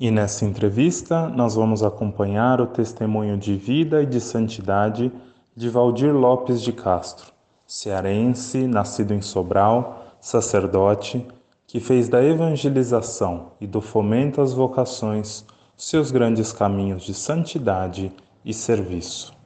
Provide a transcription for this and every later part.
E nessa entrevista, nós vamos acompanhar o testemunho de vida e de santidade de Valdir Lopes de Castro, cearense, nascido em Sobral, sacerdote, que fez da evangelização e do fomento às vocações seus grandes caminhos de santidade e serviço.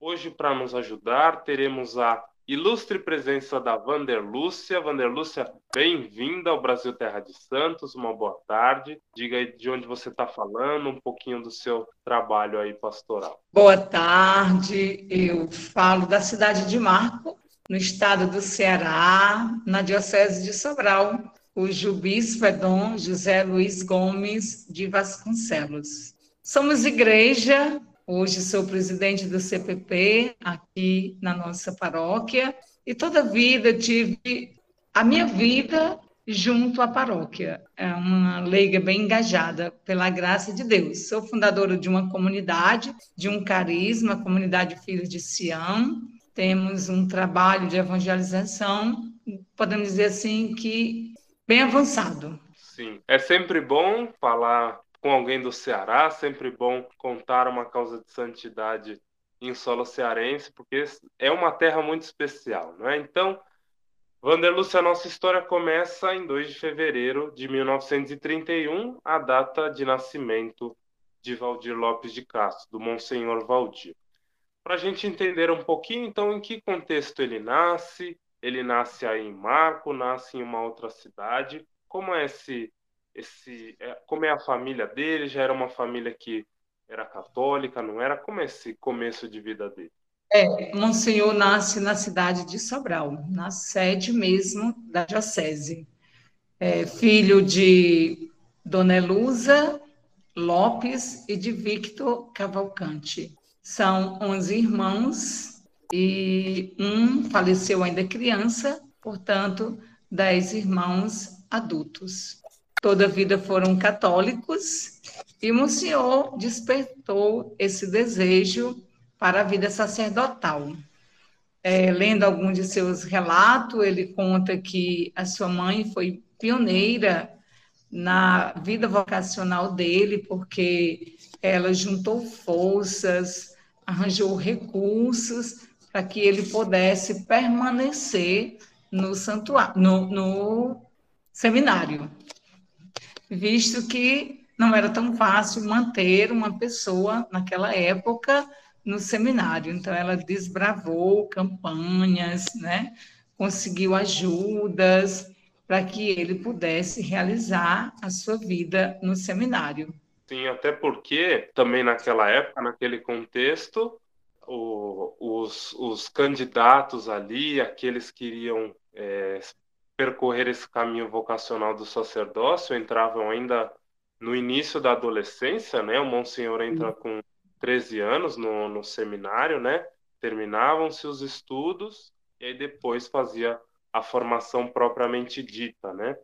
Hoje, para nos ajudar, teremos a ilustre presença da Vanderlúcia. Vanderlúcia, bem-vinda ao Brasil Terra de Santos, uma boa tarde. Diga aí de onde você está falando, um pouquinho do seu trabalho aí pastoral. Boa tarde, eu falo da cidade de Marco, no estado do Ceará, na Diocese de Sobral, cujo bispo é Dom José Luiz Gomes de Vasconcelos. Somos igreja, hoje sou presidente do CPP aqui na nossa paróquia, e toda a vida tive a minha vida junto à paróquia. É uma leiga bem engajada, pela graça de Deus. Sou fundadora de uma comunidade, de um carisma, a comunidade Filhos de Sião, temos um trabalho de evangelização, podemos dizer assim, que bem avançado. Sim, é sempre bom falar com alguém do Ceará, sempre bom contar uma causa de santidade em solo cearense, porque é uma terra muito especial, não é? Então, Vanderlúcia, a nossa história começa em 2 de fevereiro de 1931, a data de nascimento de Valdir Lopes de Castro, do Monsenhor Valdir para a gente entender um pouquinho, então, em que contexto ele nasce. Ele nasce aí em Marco, nasce em uma outra cidade. Como é esse, esse, é, como é a família dele? Já era uma família que era católica, não era? Como é esse começo de vida dele? É, Monsenhor nasce na cidade de Sobral, na sede mesmo da diocese. É, filho de Dona Elusa Lopes e de Victor Cavalcante. São 11 irmãos e um faleceu ainda criança, portanto, 10 irmãos adultos. Toda a vida foram católicos e o Senhor despertou esse desejo para a vida sacerdotal. É, lendo algum de seus relatos, ele conta que a sua mãe foi pioneira na vida vocacional dele, porque ela juntou forças, arranjou recursos para que ele pudesse permanecer no santuário, no, no seminário, visto que não era tão fácil manter uma pessoa naquela época no seminário. Então ela desbravou campanhas, né? Conseguiu ajudas para que ele pudesse realizar a sua vida no seminário. Sim, até porque também naquela época, naquele contexto, o, os, os candidatos ali, aqueles que iriam é, percorrer esse caminho vocacional do sacerdócio, entravam ainda no início da adolescência, né? O Monsenhor entra com 13 anos no, no seminário, né? Terminavam-se os estudos e aí depois fazia a formação propriamente dita, né?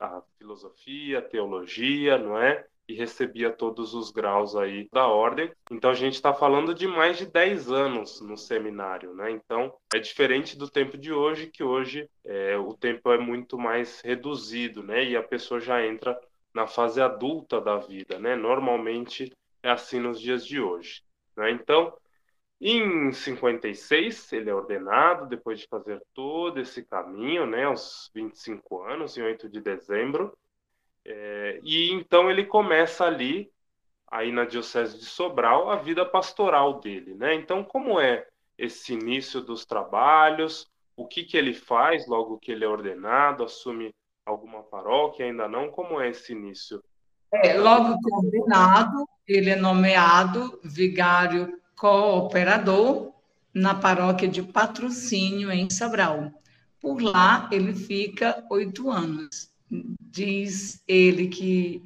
A filosofia, a teologia, não é? E recebia todos os graus aí da ordem. Então a gente está falando de mais de 10 anos no seminário, né? Então é diferente do tempo de hoje, que hoje é, o tempo é muito mais reduzido, né? E a pessoa já entra na fase adulta da vida, né? Normalmente é assim nos dias de hoje, né? Então em 56 ele é ordenado depois de fazer todo esse caminho, né? Aos 25 anos, em 8 de dezembro é, e então ele começa ali, aí na Diocese de Sobral, a vida pastoral dele, né? Então, como é esse início dos trabalhos? O que, que ele faz logo que ele é ordenado? Assume alguma paróquia? Ainda não? Como é esse início? É, logo que é ordenado, ele é nomeado vigário cooperador na paróquia de Patrocínio, em Sobral. Por lá, ele fica oito anos diz ele que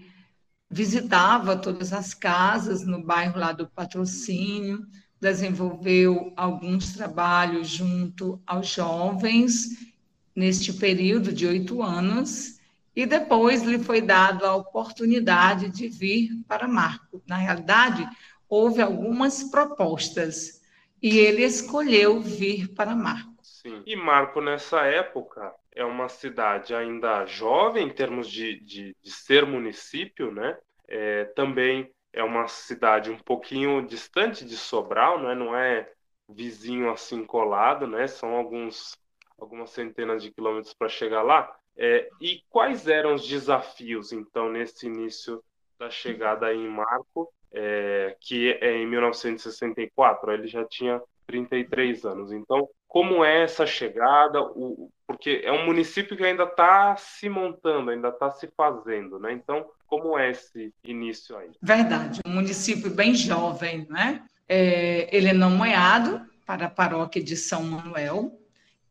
visitava todas as casas no bairro lá do Patrocínio, desenvolveu alguns trabalhos junto aos jovens neste período de oito anos e depois lhe foi dado a oportunidade de vir para Marco. Na realidade, houve algumas propostas e ele escolheu vir para Marco. Sim. E Marco, nessa época, é uma cidade ainda jovem em termos de, de, de ser município, né? É, também é uma cidade um pouquinho distante de Sobral, né? não é vizinho assim colado, né? São alguns algumas centenas de quilômetros para chegar lá. É, e quais eram os desafios, então, nesse início da chegada em Marco, é, que é em 1964? Ele já tinha 33 anos. Então, como é essa chegada? O, porque é um município que ainda está se montando, ainda está se fazendo, né? Então, como é esse início aí? Verdade, um município bem jovem, né? É, ele é não moiado para a paróquia de São Manuel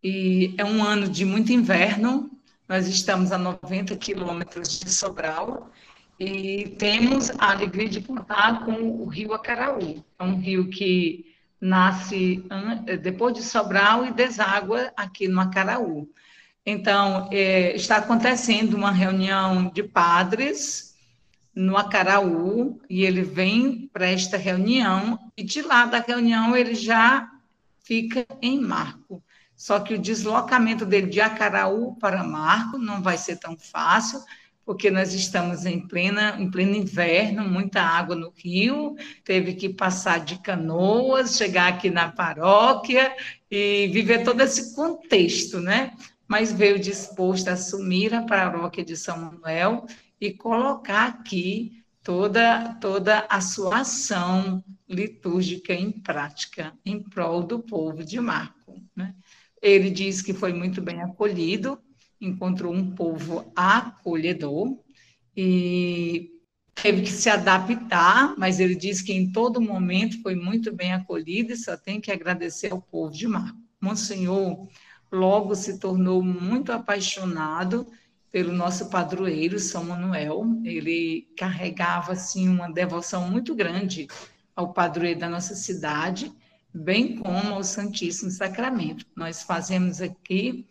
e é um ano de muito inverno. Nós estamos a 90 quilômetros de Sobral e temos a alegria de contar com o rio Acaraú. É um rio que nasce depois de Sobral e deságua aqui no Acaraú. Então, é, está acontecendo uma reunião de padres no Acaraú, e ele vem para esta reunião, e de lá da reunião ele já fica em Marco. Só que o deslocamento dele de Acaraú para Marco não vai ser tão fácil, porque nós estamos em, plena, em pleno inverno, muita água no rio, teve que passar de canoas, chegar aqui na paróquia e viver todo esse contexto, né? Mas veio disposto a assumir a paróquia de São Manuel e colocar aqui toda, toda a sua ação litúrgica em prática, em prol do povo de Marco. Né? Ele diz que foi muito bem acolhido, encontrou um povo acolhedor e teve que se adaptar, mas ele diz que em todo momento foi muito bem acolhido e só tem que agradecer ao povo de Marco. Monsenhor logo se tornou muito apaixonado pelo nosso padroeiro São Manuel. Ele carregava assim uma devoção muito grande ao padroeiro da nossa cidade, bem como ao Santíssimo Sacramento. Nós fazemos aqui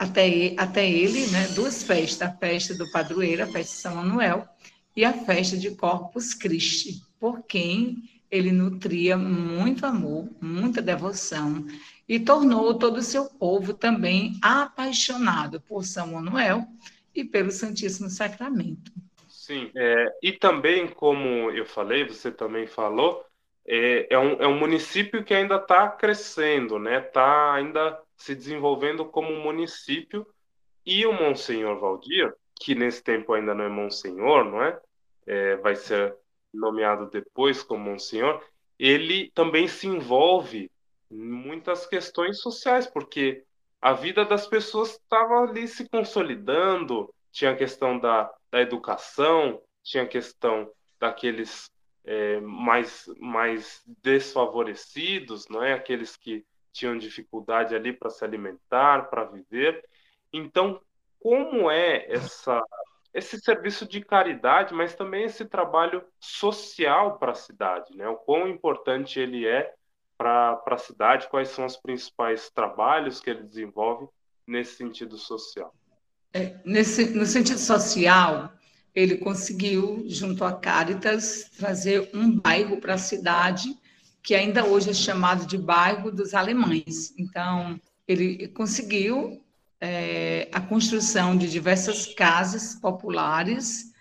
até, até ele, né, duas festas, a festa do padroeiro, a festa de São Manuel, e a festa de Corpus Christi, por quem ele nutria muito amor, muita devoção, e tornou todo o seu povo também apaixonado por São Manuel e pelo Santíssimo Sacramento. Sim, é, e também, como eu falei, você também falou, é, é, um, é um município que ainda está crescendo, né? Está ainda se desenvolvendo como um município e o Monsenhor Valdir, que nesse tempo ainda não é Monsenhor, não é? é vai ser nomeado depois como Monsenhor, ele também se envolve em muitas questões sociais, porque a vida das pessoas estava ali se consolidando, tinha a questão da, da educação, tinha a questão daqueles é, mais, mais desfavorecidos, não é? aqueles que tinham dificuldade ali para se alimentar, para viver. Então, como é essa esse serviço de caridade, mas também esse trabalho social para a cidade, né? O quão importante ele é para a cidade, quais são os principais trabalhos que ele desenvolve nesse sentido social. É, nesse, no sentido social, ele conseguiu, junto à Caritas, trazer um bairro para a cidade que ainda hoje é chamado de bairro dos alemães. Então, ele conseguiu é, a construção de diversas casas populares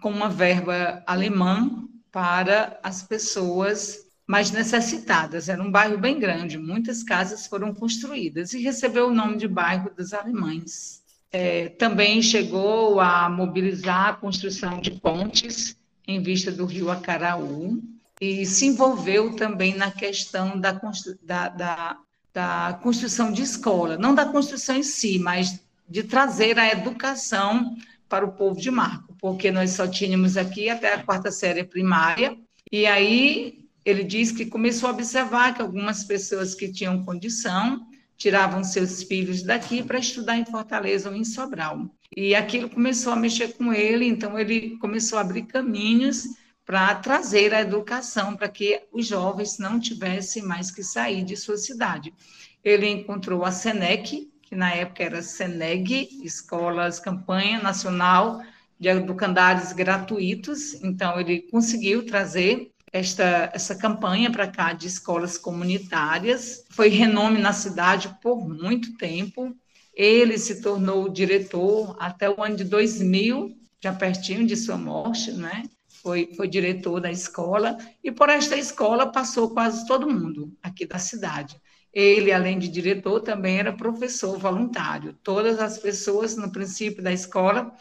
com uma verba alemã para as pessoas mais necessitadas. Era um bairro bem grande, muitas casas foram construídas e recebeu o nome de bairro dos alemães. É, também chegou a mobilizar a construção de pontes em vista do rio Acaraú, e se envolveu também na questão da, da, da, da construção de escola, não da construção em si, mas de trazer a educação para o povo de Marco, porque nós só tínhamos aqui até a quarta série primária, e aí ele diz que começou a observar que algumas pessoas que tinham condição tiravam seus filhos daqui para estudar em Fortaleza ou em Sobral. E aquilo começou a mexer com ele, então ele começou a abrir caminhos para trazer a educação para que os jovens não tivessem mais que sair de sua cidade. Ele encontrou a SENEC, que na época era SENEG, Escolas Campanha Nacional de Educandários Gratuitos, então ele conseguiu trazer esta, essa campanha para cá de escolas comunitárias. Foi renome na cidade por muito tempo. Ele se tornou diretor até o ano de 2000, já pertinho de sua morte, né? Foi, foi diretor da escola, e por esta escola passou quase todo mundo aqui da cidade. Ele, além de diretor, também era professor voluntário. Todas as pessoas, no princípio da escola,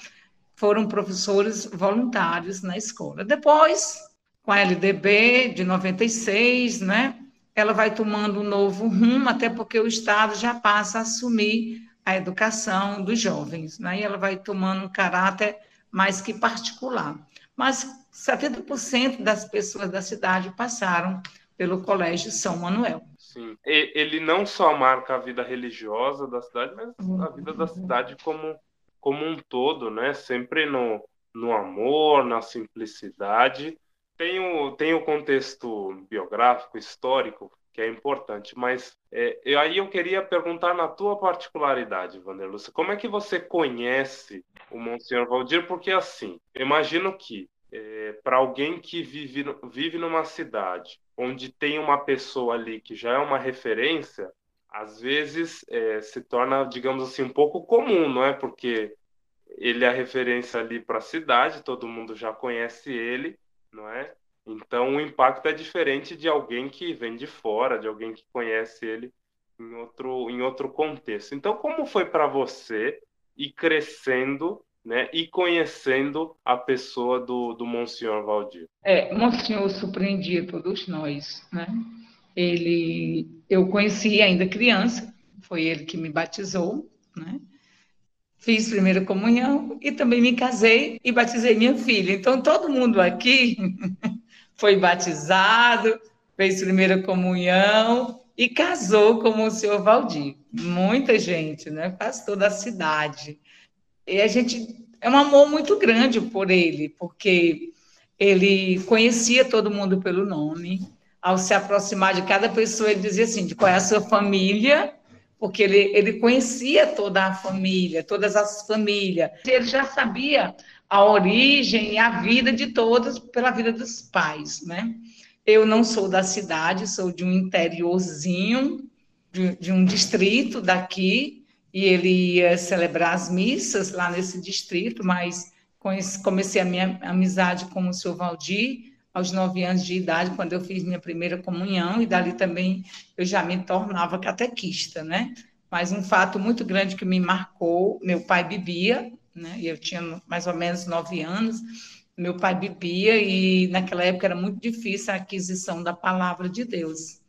foram professores voluntários na escola. Depois, com a LDB de 96, né, ela vai tomando um novo rumo, até porque o Estado já passa a assumir a educação dos jovens, né, e ela vai tomando um caráter mais que particular. Mas 70% das pessoas da cidade passaram pelo Colégio São Manuel. Sim, ele não só marca a vida religiosa da cidade, mas a vida da cidade como, como um todo, né? Sempre no, no amor, na simplicidade tem o, tem o contexto biográfico, histórico, que é importante, mas é, eu, aí eu queria perguntar na tua particularidade, Vanderlúcia, como é que você conhece o Monsenhor Valdir? Porque, assim, imagino que é, para alguém que vive, vive numa cidade onde tem uma pessoa ali que já é uma referência, às vezes é, se torna, digamos assim, um pouco comum, não é? Porque ele é a referência ali para a cidade, todo mundo já conhece ele, não é? Então o impacto é diferente de alguém que vem de fora, de alguém que conhece ele em outro, em outro contexto. Então, como foi para você ir crescendo né, e conhecendo a pessoa do, do Monsenhor Valdir? É, Monsenhor surpreendia todos nós, né? Ele, eu conheci ainda criança, foi ele que me batizou, né? fiz primeira comunhão e também me casei e batizei minha filha. Então, todo mundo aqui foi batizado, fez primeira comunhão e casou com o senhor Valdir. Muita gente, né? Pastor da cidade. E a gente é um amor muito grande por ele, porque ele conhecia todo mundo pelo nome. Ao se aproximar de cada pessoa, ele dizia assim: de qual é a sua família porque ele, ele conhecia toda a família, todas as famílias. Ele já sabia a origem e a vida de todos pela vida dos pais, né? Eu não sou da cidade, sou de um interiorzinho, de, de um distrito daqui, e ele ia celebrar as missas lá nesse distrito, mas comecei a minha amizade com o senhor Valdir aos nove anos de idade, quando eu fiz minha primeira comunhão, e dali também eu já me tornava catequista, né? Mas um fato muito grande que me marcou, meu pai bebia, né? Eu tinha mais ou menos nove anos, meu pai bebia e naquela época era muito difícil a aquisição da palavra de Deus.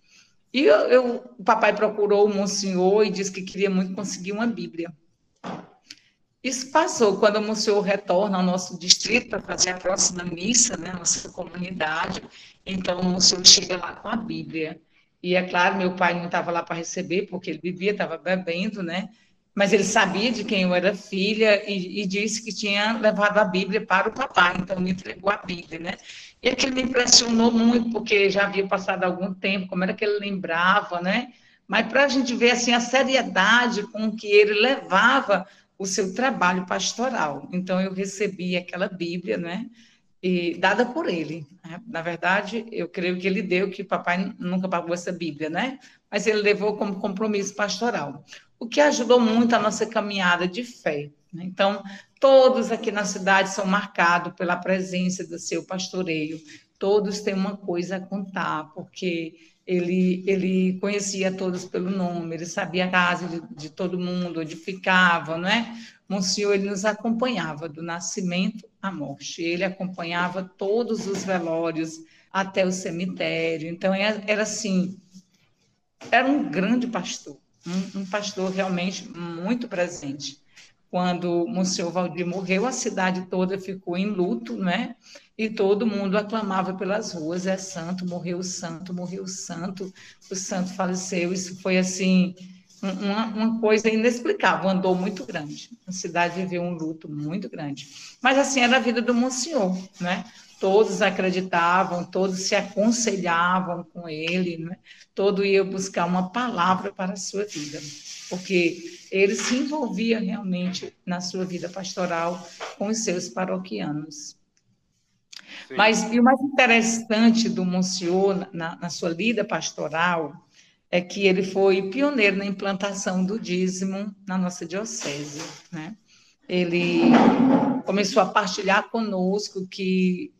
E eu, eu, o papai procurou o Monsenhor e disse que queria muito conseguir uma Bíblia. Isso passou quando o Monsenhor retorna ao nosso distrito para fazer a próxima missa, né, nossa comunidade. Então, o Monsenhor chega lá com a Bíblia. E é claro, meu pai não estava lá para receber, porque ele vivia, estava bebendo, né? Mas ele sabia de quem eu era filha e, e, disse que tinha levado a Bíblia para o papai, então me entregou a Bíblia, né? E aquilo me impressionou muito, porque já havia passado algum tempo, como era que ele lembrava, né? Mas para a gente ver assim a seriedade com que ele levava o seu trabalho pastoral. Então, eu recebi aquela Bíblia, né? E, dada por ele. Né? Na verdade, eu creio que ele deu, que papai nunca pagou essa Bíblia, né? Mas ele levou como compromisso pastoral, o que ajudou muito a nossa caminhada de fé. Né? Então, todos aqui na cidade são marcados pela presença do seu pastoreio, todos têm uma coisa a contar, porque ele, ele conhecia todos pelo nome, ele sabia a casa de, de todo mundo, onde ficava, não é? Monsenhor, ele nos acompanhava do nascimento à morte, ele acompanhava todos os velórios até o cemitério, então era, era assim, era um grande pastor, um, um pastor realmente muito presente. Quando Monsenhor Valdir morreu, a cidade toda ficou em luto, né? e todo mundo aclamava pelas ruas: é santo, morreu o santo, morreu o santo, o santo faleceu. Isso foi assim. Uma, uma coisa inexplicável, andou muito grande. A cidade viveu um luto muito grande. Mas assim era a vida do Monsenhor, né? Todos acreditavam, todos se aconselhavam com ele, né? todo ia buscar uma palavra para a sua vida, porque ele se envolvia realmente na sua vida pastoral com os seus paroquianos. Sim. Mas e o mais interessante do Monsenhor na, na sua lida pastoral é que ele foi pioneiro na implantação do dízimo na nossa diocese, né? Ele começou a partilhar conosco que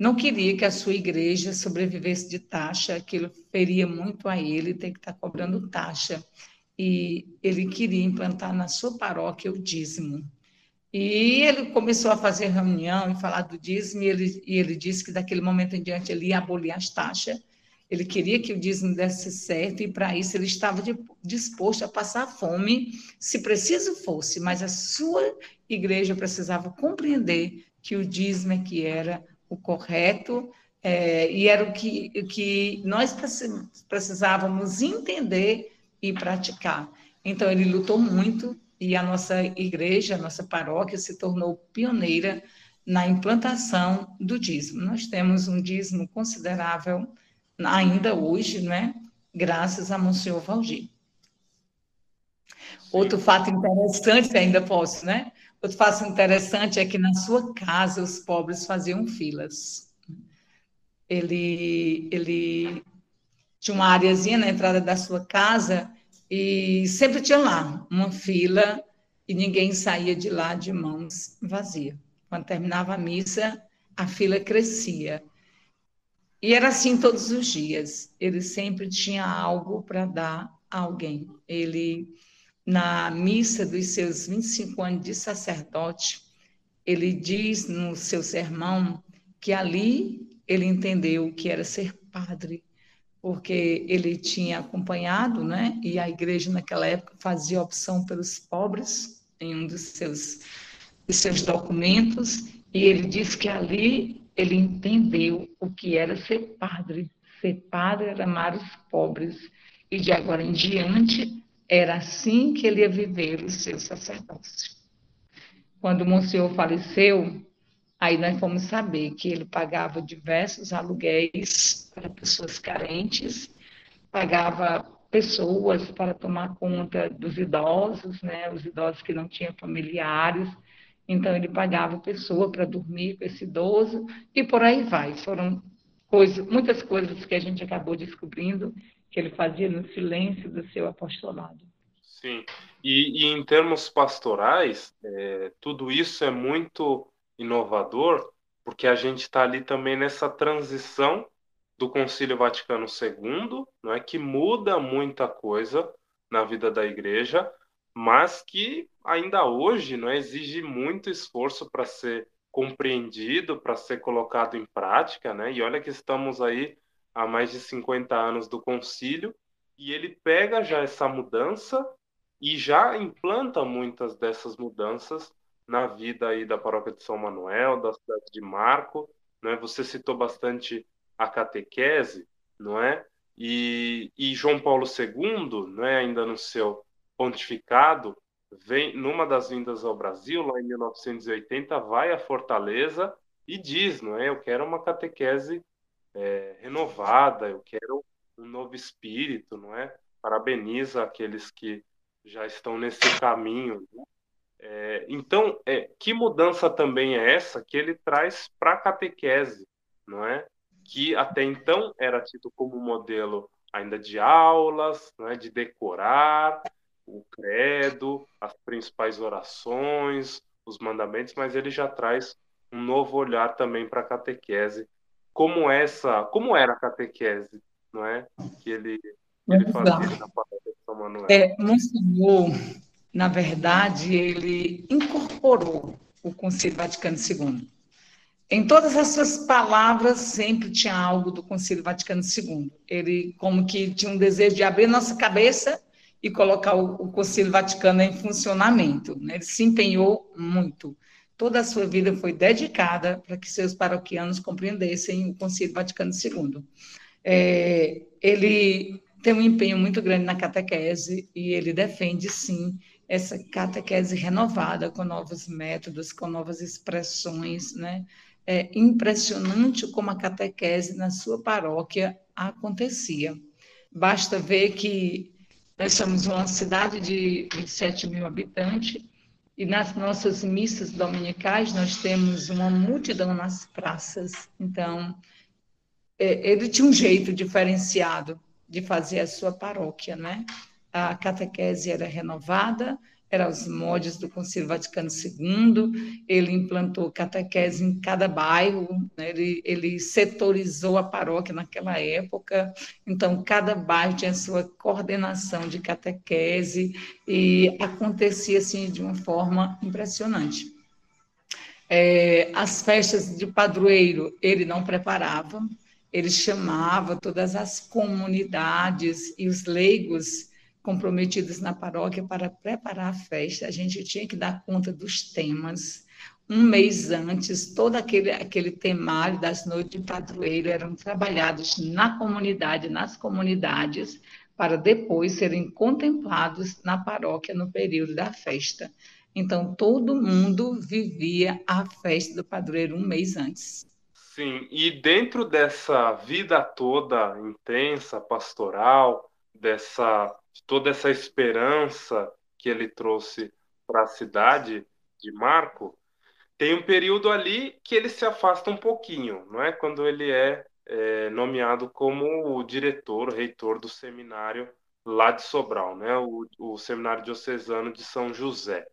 não queria que a sua igreja sobrevivesse de taxa, aquilo feria muito a ele ter que estar cobrando taxa. E ele queria implantar na sua paróquia o dízimo. E ele começou a fazer reunião e falar do dízimo, e ele, e ele disse que daquele momento em diante ele ia abolir as taxas. Ele queria que o dízimo desse certo, e para isso ele estava disposto a passar fome, se preciso fosse, mas a sua igreja precisava compreender que o dízimo é que era o correto, é, e era o que, que nós precisávamos entender e praticar. Então, ele lutou muito e a nossa igreja, a nossa paróquia, se tornou pioneira na implantação do dízimo. Nós temos um dízimo considerável ainda hoje, né? graças a Monsenhor Valdir. Outro fato interessante, ainda posso, né? Outro fato interessante é que na sua casa os pobres faziam filas. Ele, ele tinha uma areazinha na entrada da sua casa e sempre tinha lá uma fila e ninguém saía de lá de mãos vazias. Quando terminava a missa, a fila crescia. E era assim todos os dias. Ele sempre tinha algo para dar a alguém. Ele na missa dos seus 25 anos de sacerdote, ele diz no seu sermão que ali ele entendeu o que era ser padre, porque ele tinha acompanhado, né? E a igreja naquela época fazia opção pelos pobres em um dos seus, dos seus documentos, e ele disse que ali ele entendeu o que era ser padre. Ser padre era amar os pobres. E de agora em diante, era assim que ele ia viver o seu sacerdócio. Quando o Monsenhor faleceu, aí nós fomos saber que ele pagava diversos aluguéis para pessoas carentes, pagava pessoas para tomar conta dos idosos, né, os idosos que não tinham familiares, então ele pagava pessoa para dormir com esse idoso e por aí vai. Foram muitas coisas que a gente acabou descobrindo que ele fazia no silêncio do seu apostolado. Sim, e, e em termos pastorais, é, tudo isso é muito inovador, porque a gente está ali também nessa transição do Concílio Vaticano II, não é que muda muita coisa na vida da Igreja, mas que ainda hoje não é, exige muito esforço para ser compreendido, para ser colocado em prática, né? E olha que estamos aí há mais de 50 anos do concílio, e ele pega já essa mudança e já implanta muitas dessas mudanças na vida aí da paróquia de São Manuel, da cidade de Marco, né? Você citou bastante a catequese, não é? E, e João Paulo II, não é, ainda no seu pontificado, vem numa das vindas ao Brasil, lá em 1980, vai à Fortaleza e diz, não é? Eu quero uma catequese é, renovada, eu quero um novo espírito, não é? Parabeniza aqueles que já estão nesse caminho. Né? É, então, é, que mudança também é essa que ele traz para a catequese, não é? Que até então era tido como modelo ainda de aulas, não é? De decorar o credo, as principais orações, os mandamentos, mas ele já traz um novo olhar também para a catequese como essa, como era a catequese, não é? Que ele, que ele fazia na palavra de São Manuel. É, Monsenhor, na verdade, ele incorporou o Concílio Vaticano II. Em todas as suas palavras sempre tinha algo do Concílio Vaticano II. Ele como que tinha um desejo de abrir nossa cabeça e colocar o, o Concílio Vaticano em funcionamento. Né? Ele se empenhou muito toda a sua vida foi dedicada para que seus paroquianos compreendessem o Concílio Vaticano II. É, ele tem um empenho muito grande na catequese e ele defende, sim, essa catequese renovada, com novos métodos, com novas expressões, né? É impressionante como a catequese na sua paróquia acontecia. Basta ver que nós somos uma cidade de 27 mil habitantes e nas nossas missas dominicais nós temos uma multidão nas praças. Então, é, ele tinha um jeito diferenciado de fazer a sua paróquia, né? A catequese era renovada, eram os moldes do Concílio Vaticano II, ele implantou catequese em cada bairro, né? ele, ele setorizou a paróquia naquela época, então cada bairro tinha sua coordenação de catequese e acontecia assim de uma forma impressionante. É, as festas de padroeiro ele não preparava, ele chamava todas as comunidades e os leigos comprometidos na paróquia para preparar a festa. A gente tinha que dar conta dos temas. Um mês antes, todo aquele, aquele temário das noites de padroeiro eram trabalhados na comunidade, nas comunidades, para depois serem contemplados na paróquia no período da festa. Então, todo mundo vivia a festa do padroeiro um mês antes. Sim, e dentro dessa vida toda intensa, pastoral, dessa de toda essa esperança que ele trouxe para a cidade de Marco, tem um período ali que ele se afasta um pouquinho, não é? Quando ele é, é nomeado como o diretor, o reitor do seminário lá de Sobral, né? O, o seminário diocesano de São José.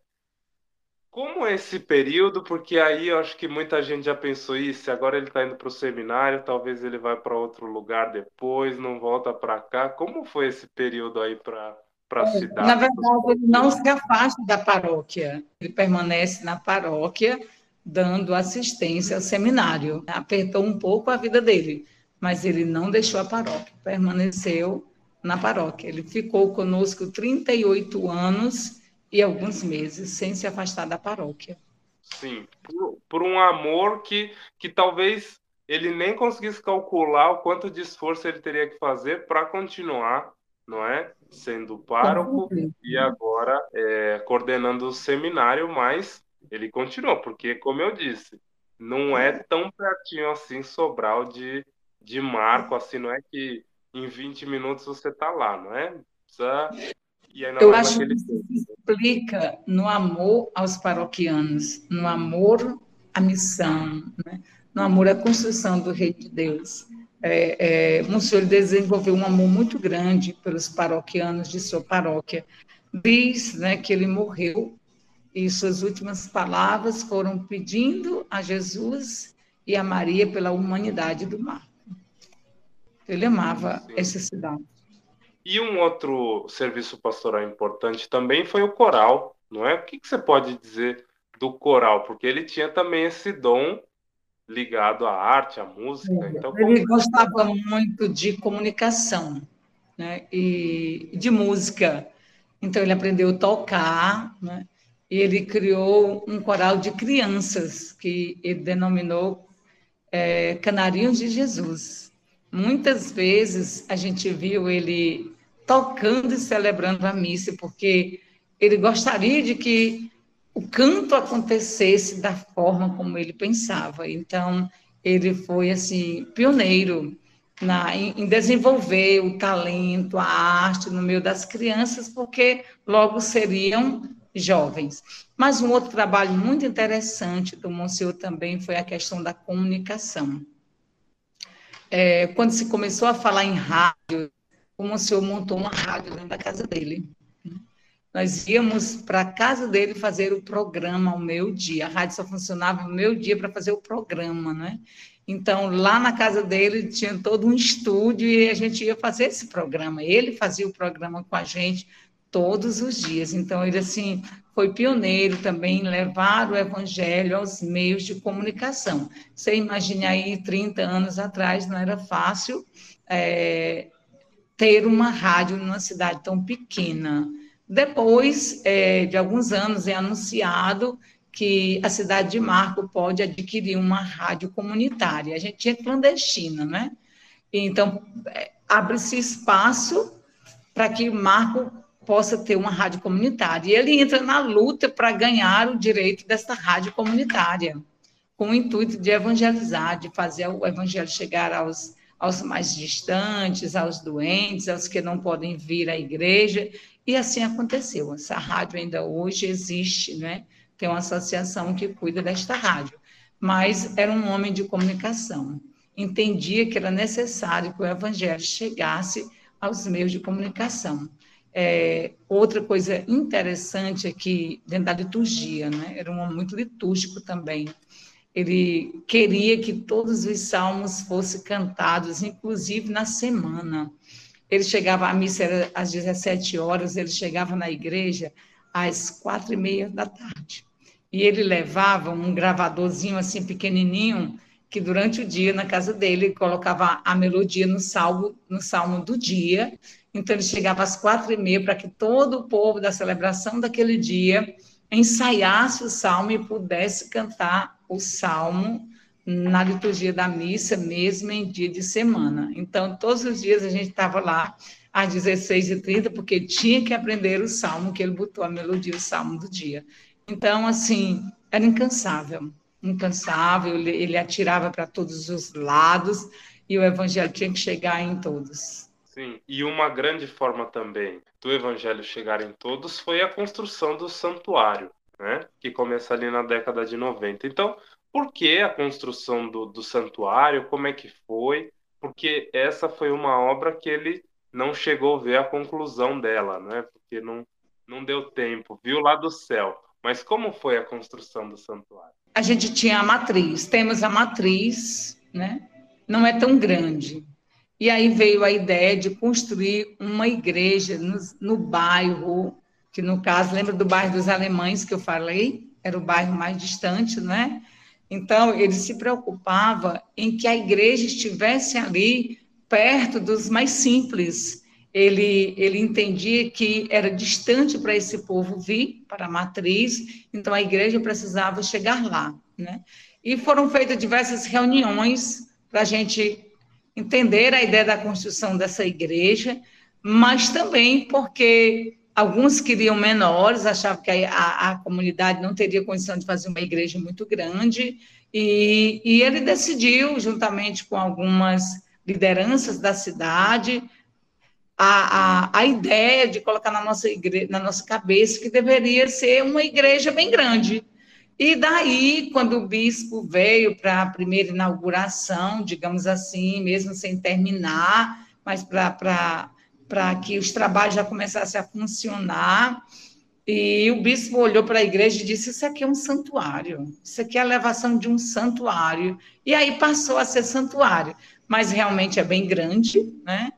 Como esse período? Porque aí eu acho que muita gente já pensou isso. Agora ele está indo para o seminário, talvez ele vá para outro lugar depois, não volta para cá. Como foi esse período aí para para a cidade? Na verdade, ele não se afasta da paróquia. Ele permanece na paróquia, dando assistência ao seminário. Apertou um pouco a vida dele, mas ele não deixou a paróquia, permaneceu na paróquia. Ele ficou conosco 38 anos e alguns meses sem se afastar da paróquia. Sim, por, por, um amor que, que talvez ele nem conseguisse calcular o quanto de esforço ele teria que fazer para continuar, não é? Sendo pároco e agora é, coordenando o seminário, mas ele continua, porque, como eu disse, não é tão pertinho assim Sobral de, de Marco, assim, não é que em 20 minutos você está lá, não é? Precisa eu acho que explica no amor aos paroquianos, no amor à missão, né? no amor à construção do Reino de Deus. É, é, Monsenhor desenvolveu um amor muito grande pelos paroquianos de sua paróquia. Diz né, que ele morreu e suas últimas palavras foram pedindo a Jesus e a Maria pela humanidade do mar. Ele amava essa cidade. E um outro serviço pastoral importante também foi o coral, não é? O que, que você pode dizer do coral? Porque ele tinha também esse dom ligado à arte, à música. Então, ele como... gostava muito de comunicação né? e de música. Então, ele aprendeu a tocar, né? e ele criou um coral de crianças, que ele denominou é, Canarinhos de Jesus. Muitas vezes a gente viu ele tocando e celebrando a missa, porque ele gostaria de que o canto acontecesse da forma como ele pensava. Então, ele foi assim pioneiro na, em, em, desenvolver o talento, a arte no meio das crianças, porque logo seriam jovens. Mas um outro trabalho muito interessante do Monsenhor também foi a questão da comunicação. É, quando se começou a falar em rádio, o senhor montou uma rádio dentro da casa dele. Nós íamos para a casa dele fazer o programa ao meu dia. A rádio só funcionava no meu dia para fazer o programa, né? Então, lá na casa dele tinha todo um estúdio e a gente ia fazer esse programa. Ele fazia o programa com a gente todos os dias. Então, ele, assim, foi pioneiro também em levar o evangelho aos meios de comunicação. Você imagine aí, 30 anos atrás, não era fácil é, ter uma rádio numa cidade tão pequena. Depois é, de alguns anos é anunciado que a cidade de Marco pode adquirir uma rádio comunitária. A gente é clandestina, né? Então, é, abre-se espaço para que Marco possa ter uma rádio comunitária. E ele entra na luta para ganhar o direito dessa rádio comunitária, com o intuito de evangelizar, de fazer o evangelho chegar aos aos mais distantes, aos doentes, aos que não podem vir à igreja, e assim aconteceu. Essa rádio ainda hoje existe, né? tem uma associação que cuida desta rádio, mas era um homem de comunicação. Entendia que era necessário que o evangelho chegasse aos meios de comunicação. É, outra coisa interessante é que, dentro da liturgia, né, era um homem muito litúrgico também. Ele queria que todos os salmos fossem cantados, inclusive na semana. Ele chegava, a missa às 17 horas, ele chegava na igreja às quatro e meia da tarde. E ele levava um gravadorzinho assim pequenininho, que durante o dia, na casa dele, colocava a melodia no salmo, no salmo do dia. Então, ele chegava às quatro e meia para que todo o povo da celebração daquele dia ensaiasse o salmo e pudesse cantar o salmo na liturgia da missa, mesmo em dia de semana. Então, todos os dias a gente estava lá às 16h30, porque tinha que aprender o salmo, que ele botou a melodia, o salmo do dia. Então, assim, era incansável, incansável, ele, atirava para todos os lados e o evangelho tinha que chegar em todos. Sim, e uma grande forma também do evangelho chegar em todos foi a construção do santuário, né? Que começa ali na década de 90. Então, por que a construção do, do santuário? Como é que foi? Porque essa foi uma obra que ele não chegou a ver a conclusão dela, né? Porque não, não deu tempo, viu lá do céu. Mas como foi a construção do santuário? A gente tinha a matriz, temos a matriz, né? Não é tão grande. E aí veio a ideia de construir uma igreja no, no bairro, que no caso, lembra do bairro dos Alemães que eu falei? Era o bairro mais distante, né? Então, ele se preocupava em que a igreja estivesse ali perto dos mais simples. Ele, ele entendia que era distante para esse povo vir para a matriz, então a igreja precisava chegar lá. Né? E foram feitas diversas reuniões para a gente entender a ideia da construção dessa igreja, mas também porque Alguns queriam menores, achavam que a, a, a, comunidade não teria condição de fazer uma igreja muito grande, e, e ele decidiu, juntamente com algumas lideranças da cidade, a, a, a ideia de colocar na nossa, igreja, na nossa cabeça que deveria ser uma igreja bem grande. E daí, quando o bispo veio para a primeira inauguração, digamos assim, mesmo sem terminar, mas para para que os trabalhos já começassem a funcionar. E o bispo olhou para a igreja e disse: Isso aqui é um santuário, isso aqui é a elevação de um santuário. E aí passou a ser santuário, mas realmente é bem grande, né?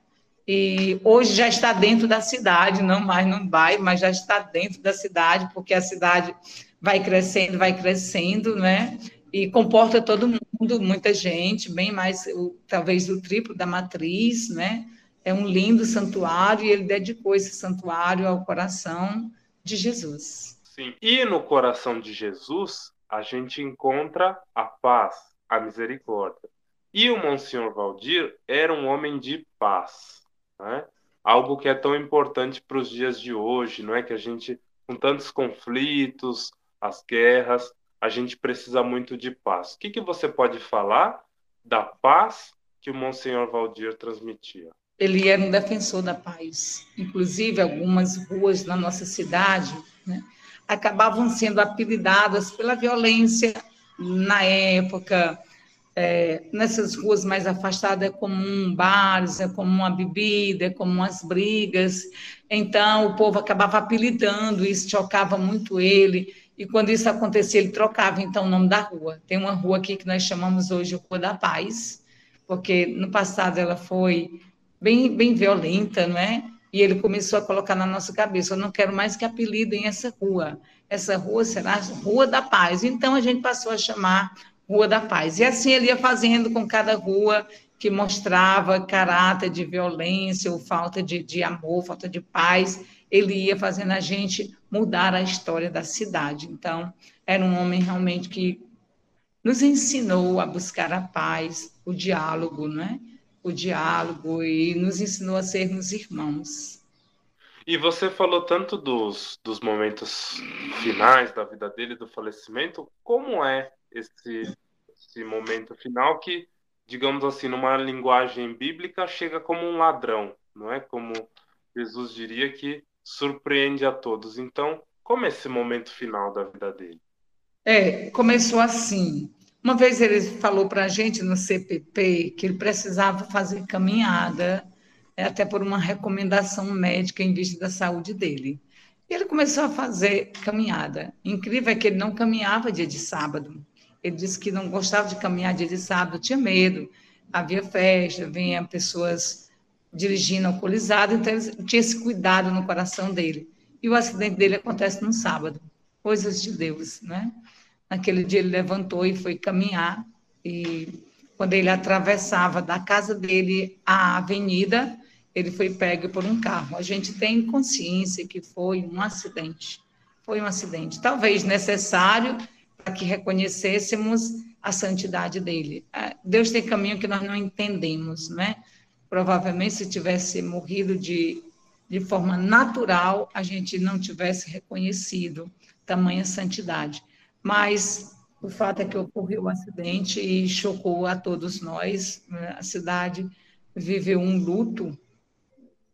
E hoje já está dentro da cidade, não mais no bairro, mas já está dentro da cidade, porque a cidade vai crescendo, vai crescendo, né? E comporta todo mundo, muita gente, bem mais, talvez o triplo da matriz, né? É um lindo santuário e ele dedicou esse santuário ao coração de Jesus. Sim, e no coração de Jesus a gente encontra a paz, a misericórdia. E o Monsenhor Valdir era um homem de paz, né? algo que é tão importante para os dias de hoje, não é? Que a gente, com tantos conflitos, as guerras, a gente precisa muito de paz. O que, que você pode falar da paz que o Monsenhor Valdir transmitia? Ele era um defensor da paz. Inclusive, algumas ruas na nossa cidade né, acabavam sendo apelidadas pela violência na época. É, nessas ruas mais afastadas é comum bares, é comum a bebida, é comum as brigas. Então, o povo acabava apelidando, isso chocava muito ele. E quando isso acontecia, ele trocava então o nome da rua. Tem uma rua aqui que nós chamamos hoje Rua da Paz, porque no passado ela foi bem, bem violenta, não é? E ele começou a colocar na nossa cabeça: eu não quero mais que apelidem essa rua. Essa rua será Rua da Paz. Então a gente passou a chamar Rua da Paz. E assim ele ia fazendo com cada rua que mostrava caráter de violência ou falta de, de amor, falta de paz. Ele ia fazendo a gente mudar a história da cidade. Então, era um homem realmente que nos ensinou a buscar a paz, o diálogo, não é? O diálogo e nos ensinou a sermos irmãos. E você falou tanto dos, dos momentos finais da vida dele, do falecimento. Como é esse, esse momento final que, digamos assim, numa linguagem bíblica, chega como um ladrão, não é? Como Jesus diria que surpreende a todos. Então, como é esse momento final da vida dele? É, começou assim. Uma vez ele falou para a gente no CPP que ele precisava fazer caminhada, é, até por uma recomendação médica em vista da saúde dele. E ele começou a fazer caminhada. Incrível é que ele não caminhava dia de sábado. Ele disse que não gostava de caminhar dia de sábado, tinha medo. Havia festa, vinha pessoas dirigindo alcoolizado, então ele tinha esse cuidado no coração dele. E o acidente dele acontece no sábado. Coisas de Deus, né? Naquele dia ele levantou e foi caminhar e quando ele atravessava da casa dele a avenida, ele foi pego por um carro. A gente tem consciência que foi um acidente. Foi um acidente, talvez necessário para que reconhecêssemos a santidade dele. É, Deus tem caminho que nós não entendemos, né? Provavelmente, se tivesse morrido de, de forma natural, a gente não tivesse reconhecido tamanha santidade. Mas o fato é que ocorreu o um acidente e chocou a todos nós. Né? A cidade viveu um luto.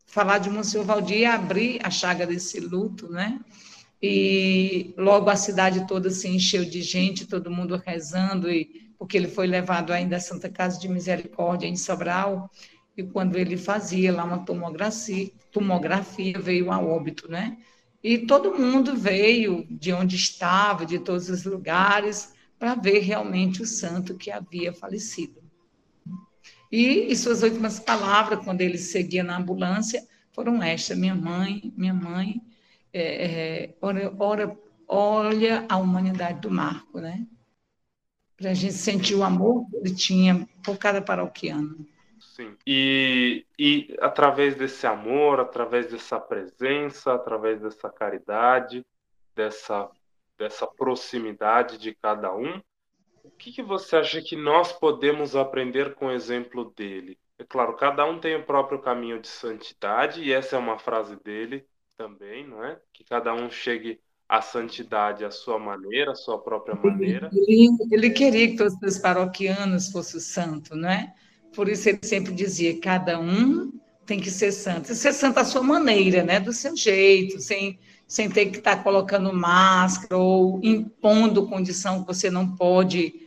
Falar de Monsenhor Valdir é abrir a chaga desse luto, né? e logo a cidade toda se encheu de gente, todo mundo rezando, e, porque ele foi levado ainda à Santa Casa de Misericórdia em Sobral, e quando ele fazia lá uma tomografia, tomografia veio a óbito, né? E todo mundo veio de onde estava, de todos os lugares, para ver realmente o santo que havia falecido. E, e suas últimas palavras, quando ele seguia na ambulância, foram estas: minha mãe, minha mãe, é, é, ora, olha a humanidade do Marco, né? Para a gente sentir o amor que ele tinha por cada paroquiano. Sim. E, e através desse amor, através dessa presença, através dessa caridade, dessa, dessa proximidade de cada um, o que, que você acha que nós podemos aprender com o exemplo dele? É claro, cada um tem o próprio caminho de santidade, e essa é uma frase dele, também, não é? Que cada um chegue à santidade à sua maneira, à sua própria maneira. Ele, ele queria que todos os paroquianos fossem santos, não é? Por isso ele sempre dizia: cada um tem que ser santo. E ser santo à sua maneira, né? Do seu jeito, sem, sem ter que estar colocando máscara ou impondo condição que você não pode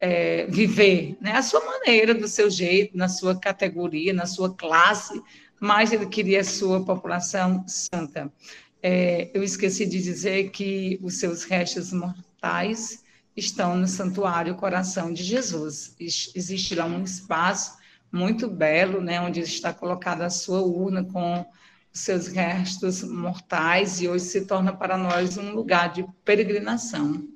é, viver, né? A sua maneira, do seu jeito, na sua categoria, na sua classe, mas ele queria a sua população santa. É, eu esqueci de dizer que os seus restos mortais estão no Santuário Coração de Jesus. Existe lá um espaço muito belo, né, onde está colocada a sua urna com seus restos mortais e hoje se torna para nós um lugar de peregrinação.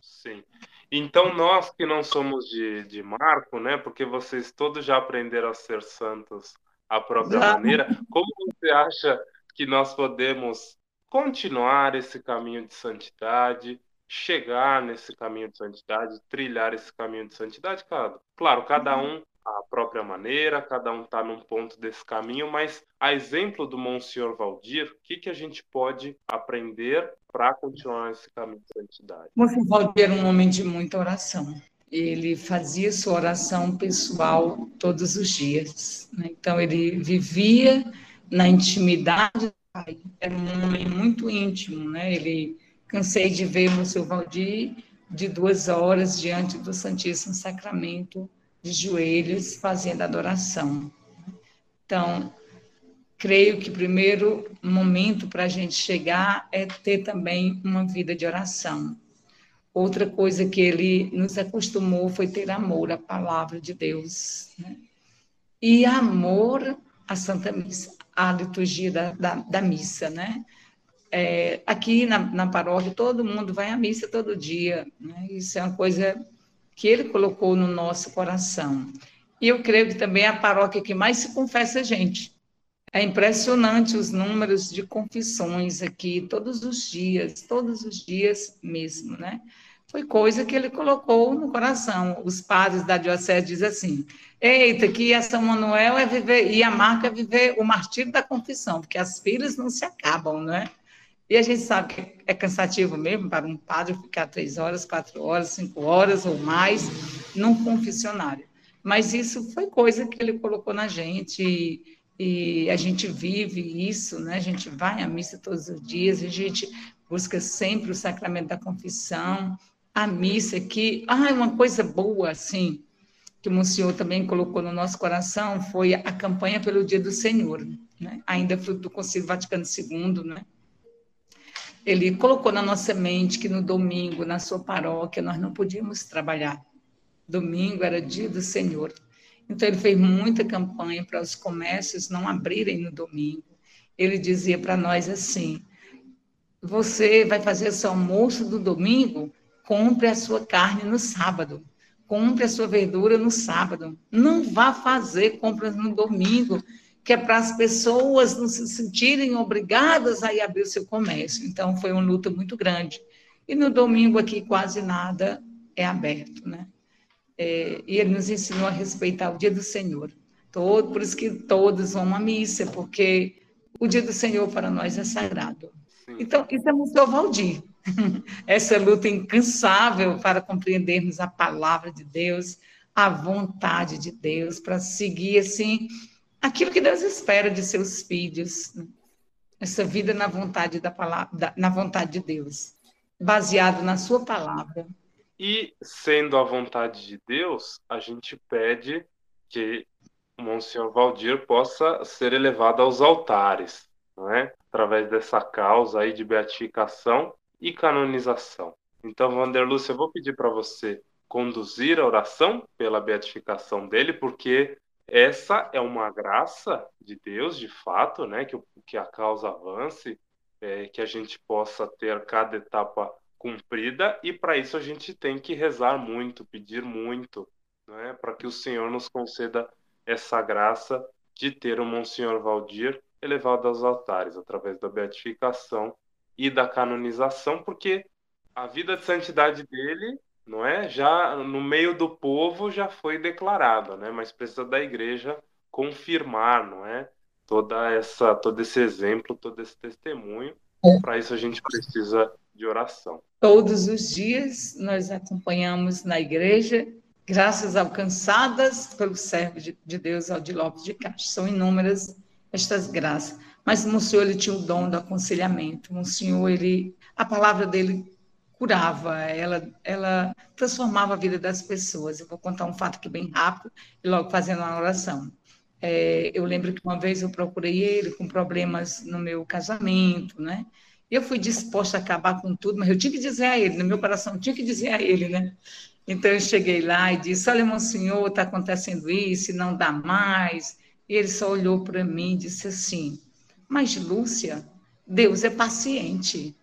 Sim. Então nós que não somos de, de Marco, né, porque vocês todos já aprenderam a ser santos a própria maneira. Como você acha que nós podemos continuar esse caminho de santidade, chegar nesse caminho de santidade, trilhar esse caminho de santidade, Cado? Claro, cada um a própria maneira, cada um está num ponto desse caminho, mas a exemplo do Monsenhor Valdir, o que, que a gente pode aprender para continuar esse caminho de santidade? Monsenhor Valdir era um homem de muita oração ele fazia sua oração pessoal todos os dias. Né? Então, ele vivia na intimidade do Pai. Era um homem muito íntimo. Né? Ele cansei de ver o seu Valdir de duas horas diante do Santíssimo Sacramento, de joelhos, fazendo adoração. Então, creio que o primeiro momento para a gente chegar é ter também uma vida de oração Outra coisa que ele nos acostumou foi ter amor à palavra de Deus. Né? E amor à Santa Missa, à liturgia da, da, da missa, né? É, aqui na, na, paróquia, todo mundo vai à missa todo dia. Né? Isso é uma coisa que ele colocou no nosso coração. E eu creio que também é a paróquia que mais se confessa a gente. É impressionante os números de confissões aqui, todos os dias, todos os dias mesmo, né? foi coisa que ele colocou no coração. Os padres da diocese dizem assim: eita, que a São Manuel é viver, e a marca é viver o martírio da confissão, porque as filhas não se acabam, não é? E a gente sabe que é cansativo mesmo para um padre ficar três horas, quatro horas, cinco horas ou mais num confessionário. Mas isso foi coisa que ele colocou na gente e, e a gente vive isso, né? A gente vai à missa todos os dias, a gente busca sempre o sacramento da confissão, a missa, que, ah, uma coisa boa, assim, que o Monsenhor também colocou no nosso coração, foi a campanha pelo Dia do Senhor, né? ainda fruto do Concílio Vaticano II, né? Ele colocou na nossa mente que no domingo, na sua paróquia, nós não podíamos trabalhar. Domingo era dia do Senhor. Então, ele fez muita campanha para os comércios não abrirem no domingo. Ele dizia para nós assim: você vai fazer seu almoço do domingo, compre a sua carne no sábado, compre a sua verdura no sábado. Não vá fazer compras no domingo, que é para as pessoas não se sentirem obrigadas a ir abrir o seu comércio. Então, foi uma luta muito grande. E no domingo aqui quase nada é aberto, né? É, e ele nos ensinou a respeitar o dia do Senhor. Todo, por isso que todos vão à missa, porque o dia do Senhor para nós é sagrado. Sim. Então, isso é o seu Valdir. Essa luta incansável para compreendermos a palavra de Deus, a vontade de Deus, para seguir assim aquilo que Deus espera de seus filhos, né? essa vida na vontade da palavra, na vontade de Deus, baseado na sua palavra. E sendo a vontade de Deus, a gente pede que Monsenhor Valdir possa ser elevado aos altares, não é? Através dessa causa aí de beatificação e canonização. Então, Vanderlúcia, eu vou pedir para você conduzir a oração pela beatificação dele, porque essa é uma graça de Deus, de fato, né? Que, que a causa avance, é, que a gente possa ter cada etapa cumprida, e para isso a gente tem que rezar muito, pedir muito, né? Para que o Senhor nos conceda essa graça de ter o Monsenhor Valdir elevado aos altares, através da beatificação e da canonização, porque a vida de santidade dele não é? Já no meio do povo já foi declarado, né? Mas precisa da igreja confirmar, não é? Toda essa, todo esse exemplo, todo esse testemunho. É. Para isso a gente precisa de oração. Todos os dias nós acompanhamos na igreja graças alcançadas pelo servo de, de Deus, Aldi Lopes de Castro. São inúmeras estas graças. Mas o Senhor ele tinha o dom do aconselhamento. O Senhor ele, a palavra dele curava, ela, ela transformava a vida das pessoas. Eu vou contar um fato aqui bem rápido e logo fazendo uma oração. É, eu lembro que uma vez eu procurei ele com problemas no meu casamento, né? Eu fui disposta a acabar com tudo, mas eu tinha que dizer a ele, no meu coração, tinha que dizer a ele, né? Então eu cheguei lá e disse: Olha, meu senhor, está acontecendo isso, não dá mais. E ele só olhou para mim e disse assim: Mas, Lúcia, Deus é paciente.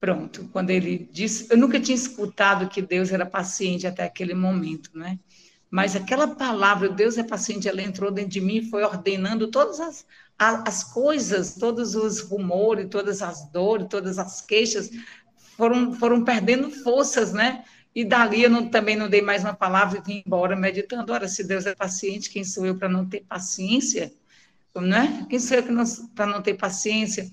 Pronto, quando ele disse, eu nunca tinha escutado que Deus era paciente até aquele momento, né? Mas aquela palavra, Deus é paciente, ela entrou dentro de mim e foi ordenando todas as, as coisas, todos os rumores, todas as dores, todas as queixas, foram, foram perdendo forças, né? E dali eu não, também não dei mais uma palavra e vim embora meditando. Ora, se Deus é paciente, quem sou eu para não ter paciência? Né? Quem sou eu para não ter paciência?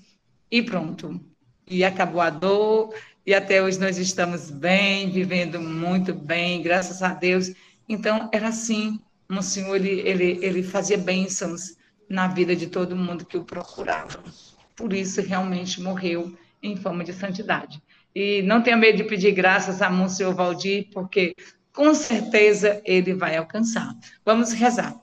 E pronto e acabou a dor, e até hoje nós estamos bem, vivendo muito bem, graças a Deus. Então, era assim, o Senhor, ele, ele, ele fazia bênçãos na vida de todo mundo que o procurava. Por isso, realmente morreu em forma de santidade. E não tenha medo de pedir graças a Monsenhor Valdir, porque com certeza ele vai alcançar. Vamos rezar.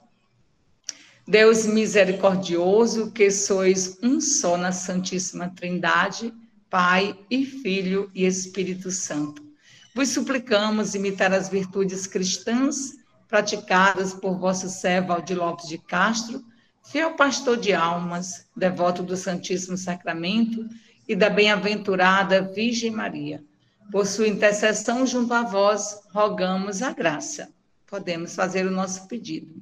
Deus misericordioso, que sois um só na Santíssima Trindade, Pai e Filho e Espírito Santo. Vos suplicamos imitar as virtudes cristãs praticadas por vosso servo Aldi Lopes de Castro, fiel pastor de almas, devoto do Santíssimo Sacramento e da bem-aventurada Virgem Maria. Por sua intercessão junto a vós, rogamos a graça. Podemos fazer o nosso pedido.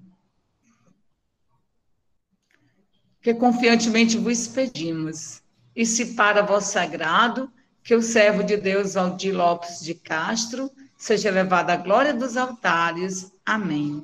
Que confiantemente vos pedimos e se para vós sagrado, que o servo de Deus Aldir Lopes de Castro seja levado à glória dos altares. Amém.